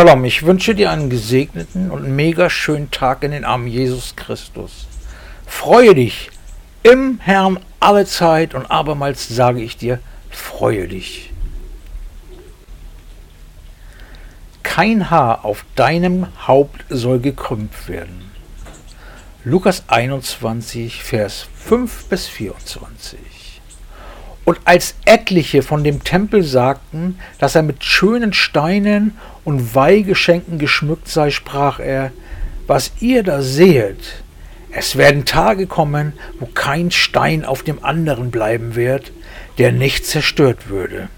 Shalom, ich wünsche dir einen gesegneten und mega schönen Tag in den Armen Jesus Christus. Freue dich im Herrn alle Zeit und abermals sage ich dir, freue dich. Kein Haar auf deinem Haupt soll gekrümmt werden. Lukas 21, Vers 5 bis 24. Und als etliche von dem Tempel sagten, dass er mit schönen Steinen und Weihgeschenken geschmückt sei, sprach er, was ihr da sehet, es werden Tage kommen, wo kein Stein auf dem anderen bleiben wird, der nicht zerstört würde.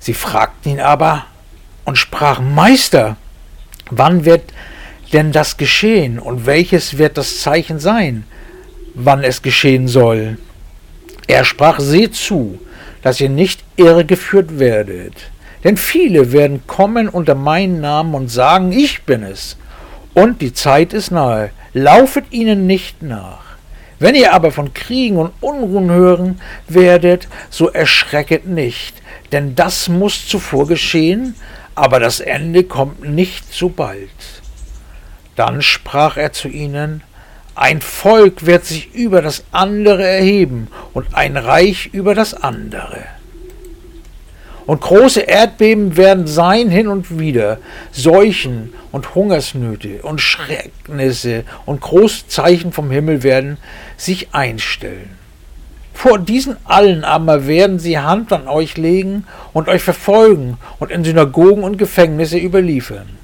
Sie fragten ihn aber und sprachen, Meister, wann wird denn das geschehen und welches wird das Zeichen sein, wann es geschehen soll? Er sprach, seht zu, dass ihr nicht irregeführt werdet. Denn viele werden kommen unter meinen Namen und sagen, ich bin es. Und die Zeit ist nahe. Laufet ihnen nicht nach. Wenn ihr aber von Kriegen und Unruhen hören werdet, so erschrecket nicht, denn das muss zuvor geschehen, aber das Ende kommt nicht so bald. Dann sprach er zu ihnen, ein Volk wird sich über das andere erheben und ein Reich über das andere. Und große Erdbeben werden sein hin und wieder, Seuchen und Hungersnöte und Schrecknisse und große Zeichen vom Himmel werden sich einstellen. Vor diesen allen aber werden sie Hand an euch legen und euch verfolgen und in Synagogen und Gefängnisse überliefern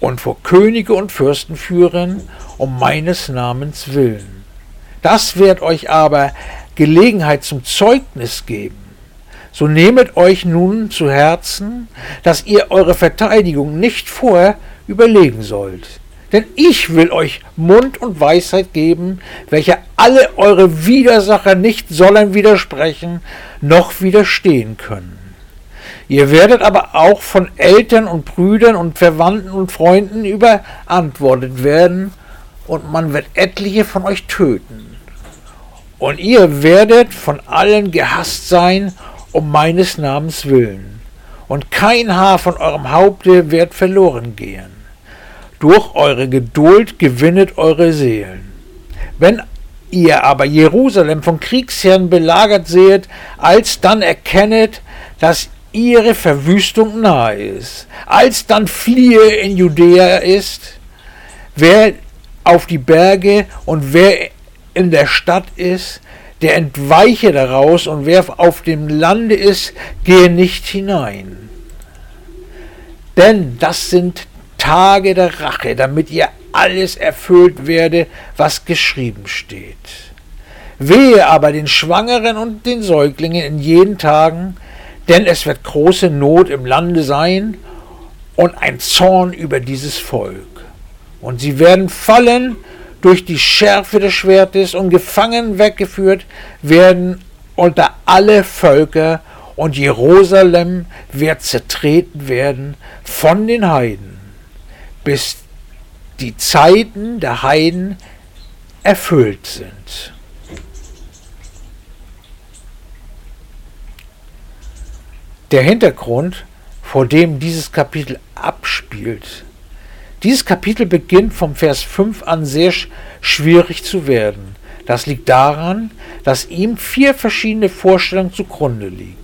und vor Könige und Fürsten führen um meines Namens willen. Das wird euch aber Gelegenheit zum Zeugnis geben. So nehmet euch nun zu Herzen, dass ihr eure Verteidigung nicht vorher überlegen sollt. Denn ich will euch Mund und Weisheit geben, welche alle eure Widersacher nicht sollen widersprechen, noch widerstehen können. Ihr werdet aber auch von Eltern und Brüdern und Verwandten und Freunden überantwortet werden, und man wird etliche von euch töten. Und ihr werdet von allen gehasst sein, um meines Namens willen. Und kein Haar von eurem Haupte wird verloren gehen. Durch eure Geduld gewinnet eure Seelen. Wenn ihr aber Jerusalem von Kriegsherren belagert seht, alsdann erkennet, dass ihre Verwüstung nahe ist. Alsdann fliehe in Judäa ist, wer auf die Berge und wer in der Stadt ist, der entweiche daraus und wer auf dem Lande ist, gehe nicht hinein. Denn das sind Tage der Rache, damit ihr alles erfüllt werde, was geschrieben steht. Wehe aber den Schwangeren und den Säuglingen in jenen Tagen, denn es wird große Not im Lande sein und ein Zorn über dieses Volk. Und sie werden fallen durch die Schärfe des Schwertes und gefangen weggeführt werden unter alle Völker und Jerusalem wird zertreten werden von den Heiden, bis die Zeiten der Heiden erfüllt sind. Der Hintergrund, vor dem dieses Kapitel abspielt, dieses Kapitel beginnt vom Vers 5 an sehr schwierig zu werden. Das liegt daran, dass ihm vier verschiedene Vorstellungen zugrunde liegen.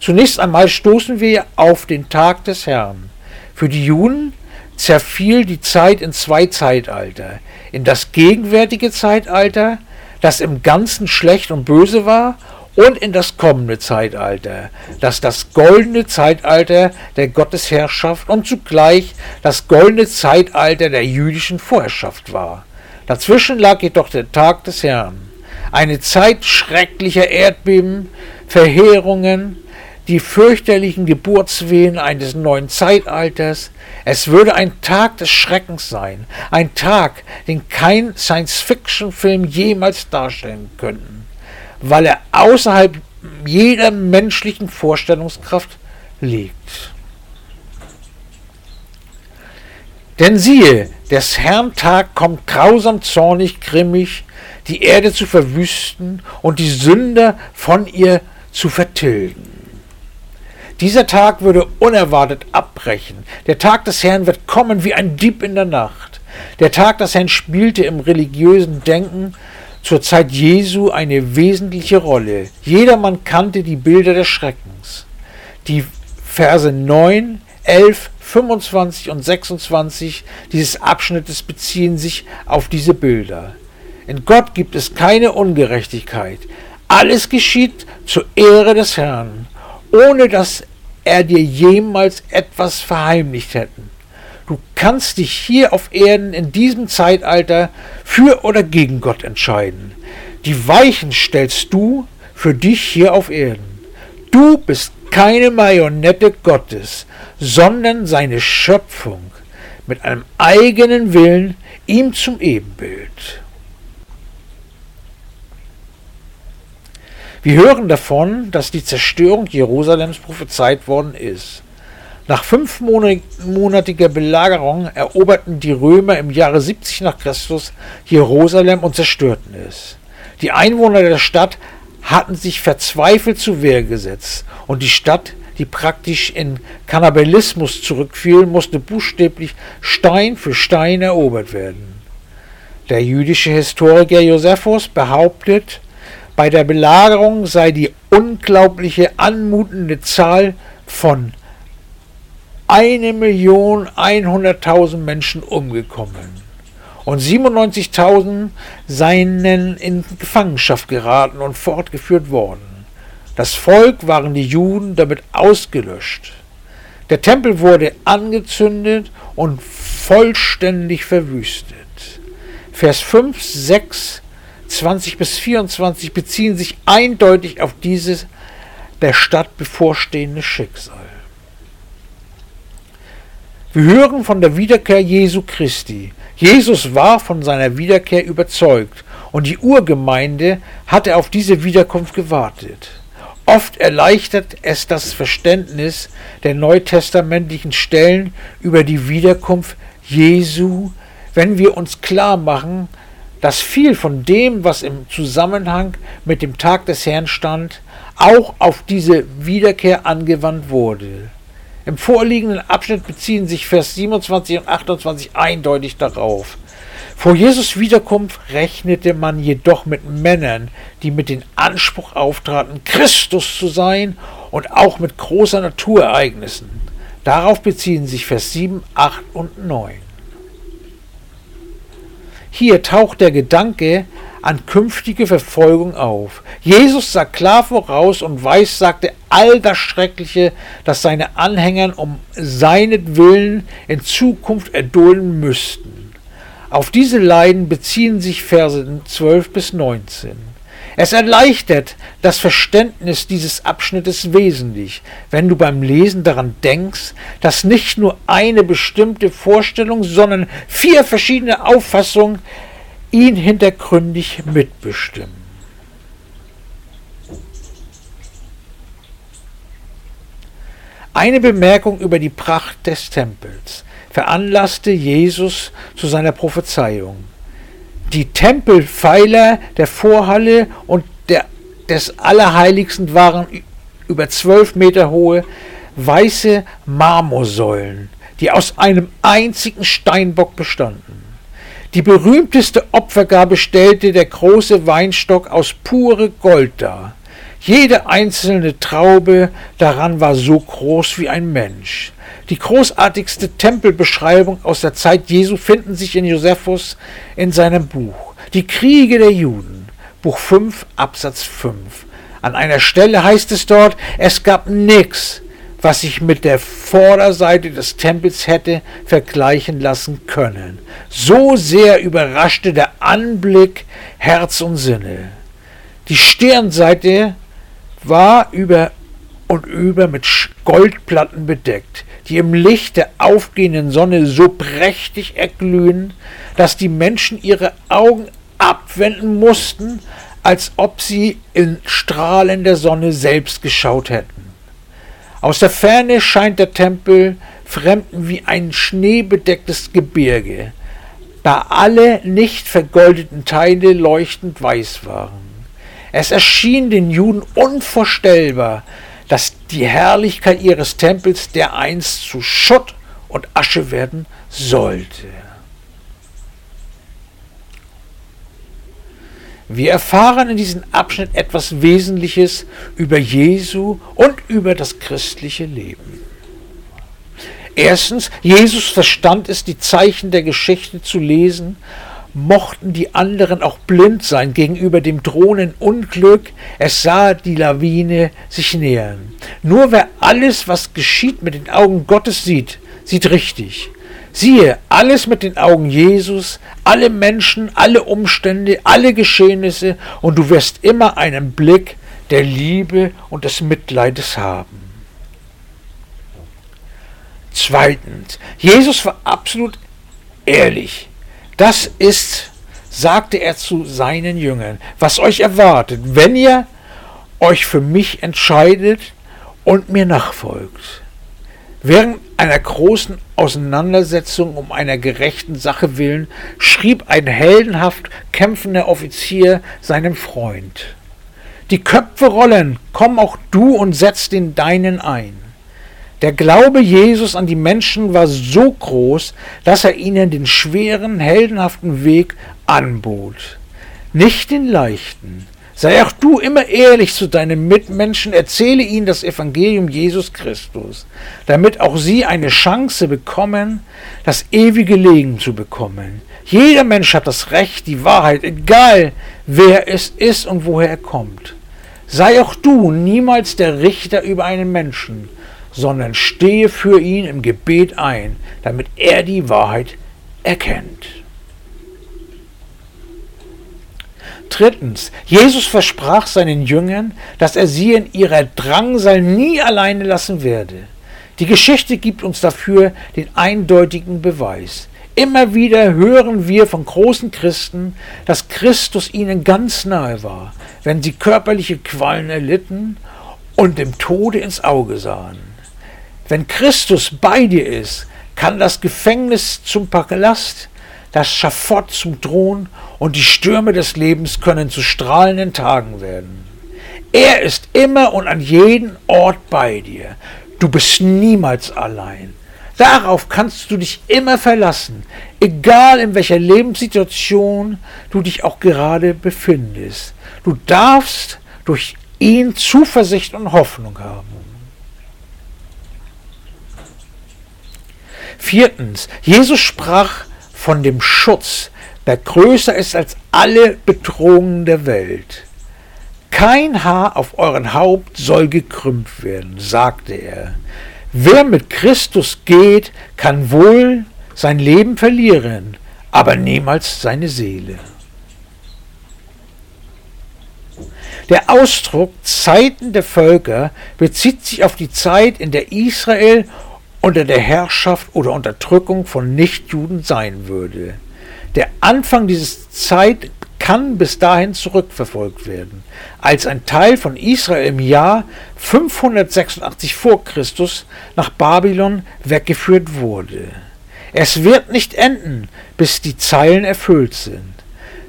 Zunächst einmal stoßen wir auf den Tag des Herrn. Für die Juden zerfiel die Zeit in zwei Zeitalter. In das gegenwärtige Zeitalter, das im Ganzen schlecht und böse war, und in das kommende Zeitalter, das das goldene Zeitalter der Gottesherrschaft und zugleich das goldene Zeitalter der jüdischen Vorherrschaft war. Dazwischen lag jedoch der Tag des Herrn, eine Zeit schrecklicher Erdbeben, Verheerungen, die fürchterlichen Geburtswehen eines neuen Zeitalters. Es würde ein Tag des Schreckens sein, ein Tag, den kein Science-Fiction-Film jemals darstellen könnte weil er außerhalb jeder menschlichen Vorstellungskraft liegt. Denn siehe, des Herrn Tag kommt grausam, zornig, grimmig, die Erde zu verwüsten und die Sünder von ihr zu vertilgen. Dieser Tag würde unerwartet abbrechen. Der Tag des Herrn wird kommen wie ein Dieb in der Nacht. Der Tag des Herrn spielte im religiösen Denken zur Zeit Jesu eine wesentliche Rolle. Jedermann kannte die Bilder des Schreckens. Die Verse 9, 11, 25 und 26 dieses Abschnittes beziehen sich auf diese Bilder. In Gott gibt es keine Ungerechtigkeit. Alles geschieht zur Ehre des Herrn, ohne dass er dir jemals etwas verheimlicht hätte. Du kannst dich hier auf Erden in diesem Zeitalter für oder gegen Gott entscheiden. Die Weichen stellst du für dich hier auf Erden. Du bist keine Marionette Gottes, sondern seine Schöpfung mit einem eigenen Willen ihm zum Ebenbild. Wir hören davon, dass die Zerstörung Jerusalems prophezeit worden ist. Nach fünfmonatiger Belagerung eroberten die Römer im Jahre 70 nach Christus Jerusalem und zerstörten es. Die Einwohner der Stadt hatten sich verzweifelt zu Wehr gesetzt und die Stadt, die praktisch in Kannibalismus zurückfiel, musste buchstäblich Stein für Stein erobert werden. Der jüdische Historiker Josephus behauptet, bei der Belagerung sei die unglaubliche anmutende Zahl von 1.100.000 Menschen umgekommen und 97.000 seien in Gefangenschaft geraten und fortgeführt worden. Das Volk waren die Juden damit ausgelöscht. Der Tempel wurde angezündet und vollständig verwüstet. Vers 5, 6, 20 bis 24 beziehen sich eindeutig auf dieses der Stadt bevorstehende Schicksal. Wir hören von der Wiederkehr Jesu Christi. Jesus war von seiner Wiederkehr überzeugt und die Urgemeinde hatte auf diese Wiederkunft gewartet. Oft erleichtert es das Verständnis der neutestamentlichen Stellen über die Wiederkunft Jesu, wenn wir uns klar machen, dass viel von dem, was im Zusammenhang mit dem Tag des Herrn stand, auch auf diese Wiederkehr angewandt wurde. Im vorliegenden Abschnitt beziehen sich Vers 27 und 28 eindeutig darauf. Vor Jesus Wiederkunft rechnete man jedoch mit Männern, die mit dem Anspruch auftraten, Christus zu sein und auch mit großer Naturereignissen. Darauf beziehen sich Vers 7, 8 und 9. Hier taucht der Gedanke an künftige Verfolgung auf. Jesus sagt klar voraus und weiß, sagte all das Schreckliche, das seine Anhänger um seinetwillen in Zukunft erdulden müssten. Auf diese Leiden beziehen sich Verse 12 bis 19. Es erleichtert das Verständnis dieses Abschnittes wesentlich, wenn du beim Lesen daran denkst, dass nicht nur eine bestimmte Vorstellung, sondern vier verschiedene Auffassungen ihn hintergründig mitbestimmen. Eine Bemerkung über die Pracht des Tempels veranlasste Jesus zu seiner Prophezeiung. Die Tempelpfeiler der Vorhalle und der, des Allerheiligsten waren über zwölf Meter hohe weiße Marmorsäulen, die aus einem einzigen Steinbock bestanden. Die berühmteste Opfergabe stellte der große Weinstock aus pure Gold dar. Jede einzelne Traube daran war so groß wie ein Mensch. Die großartigste Tempelbeschreibung aus der Zeit Jesu finden sich in Josephus in seinem Buch Die Kriege der Juden, Buch 5, Absatz 5. An einer Stelle heißt es dort, es gab nichts, was sich mit der Vorderseite des Tempels hätte vergleichen lassen können. So sehr überraschte der Anblick Herz und Sinne. Die Stirnseite war über und über mit Goldplatten bedeckt, die im Licht der aufgehenden Sonne so prächtig erglühen, dass die Menschen ihre Augen abwenden mussten, als ob sie in Strahlen der Sonne selbst geschaut hätten. Aus der Ferne scheint der Tempel Fremden wie ein schneebedecktes Gebirge, da alle nicht vergoldeten Teile leuchtend weiß waren. Es erschien den Juden unvorstellbar, dass die Herrlichkeit ihres Tempels dereinst zu Schutt und Asche werden sollte. Wir erfahren in diesem Abschnitt etwas Wesentliches über Jesu und über das christliche Leben. Erstens, Jesus verstand es, die Zeichen der Geschichte zu lesen, mochten die anderen auch blind sein gegenüber dem drohenden Unglück, es sah die Lawine sich nähern. Nur wer alles, was geschieht, mit den Augen Gottes sieht, sieht richtig. Siehe, alles mit den Augen Jesus, alle Menschen, alle Umstände, alle Geschehnisse, und du wirst immer einen Blick der Liebe und des Mitleides haben. Zweitens, Jesus war absolut ehrlich. Das ist, sagte er zu seinen Jüngern, was euch erwartet, wenn ihr euch für mich entscheidet und mir nachfolgt. Während einer großen Auseinandersetzung um einer gerechten Sache willen schrieb ein heldenhaft kämpfender Offizier seinem Freund Die Köpfe rollen, komm auch du und setz den deinen ein. Der Glaube Jesus an die Menschen war so groß, dass er ihnen den schweren, heldenhaften Weg anbot. Nicht den leichten. Sei auch du immer ehrlich zu deinen Mitmenschen, erzähle ihnen das Evangelium Jesus Christus, damit auch sie eine Chance bekommen, das ewige Leben zu bekommen. Jeder Mensch hat das Recht, die Wahrheit, egal wer es ist und woher er kommt. Sei auch du niemals der Richter über einen Menschen, sondern stehe für ihn im Gebet ein, damit er die Wahrheit erkennt. Drittens, Jesus versprach seinen Jüngern, dass er sie in ihrer Drangsal nie alleine lassen werde. Die Geschichte gibt uns dafür den eindeutigen Beweis. Immer wieder hören wir von großen Christen, dass Christus ihnen ganz nahe war, wenn sie körperliche Qualen erlitten und dem Tode ins Auge sahen. Wenn Christus bei dir ist, kann das Gefängnis zum Palast, das Schafott zum Thron und die Stürme des Lebens können zu strahlenden Tagen werden. Er ist immer und an jedem Ort bei dir. Du bist niemals allein. Darauf kannst du dich immer verlassen, egal in welcher Lebenssituation du dich auch gerade befindest. Du darfst durch ihn Zuversicht und Hoffnung haben. Viertens, Jesus sprach von dem Schutz, der größer ist als alle Bedrohungen der Welt. Kein Haar auf euren Haupt soll gekrümmt werden, sagte er. Wer mit Christus geht, kann wohl sein Leben verlieren, aber niemals seine Seele. Der Ausdruck Zeiten der Völker bezieht sich auf die Zeit, in der Israel unter der Herrschaft oder Unterdrückung von Nichtjuden sein würde. Der Anfang dieser Zeit kann bis dahin zurückverfolgt werden, als ein Teil von Israel im Jahr 586 vor Christus nach Babylon weggeführt wurde. Es wird nicht enden, bis die Zeilen erfüllt sind.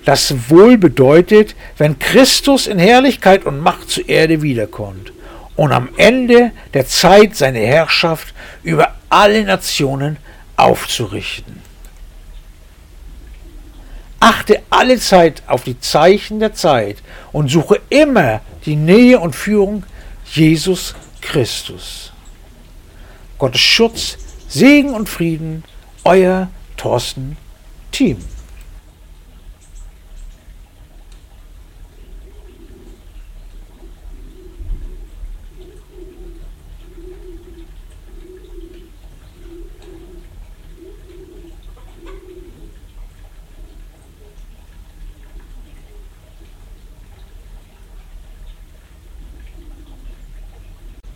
Das wohl bedeutet, wenn Christus in Herrlichkeit und Macht zur Erde wiederkommt und am Ende der Zeit seine Herrschaft über alle Nationen aufzurichten. Achte alle Zeit auf die Zeichen der Zeit und suche immer die Nähe und Führung Jesus Christus. Gottes Schutz, Segen und Frieden, euer Thorsten Team.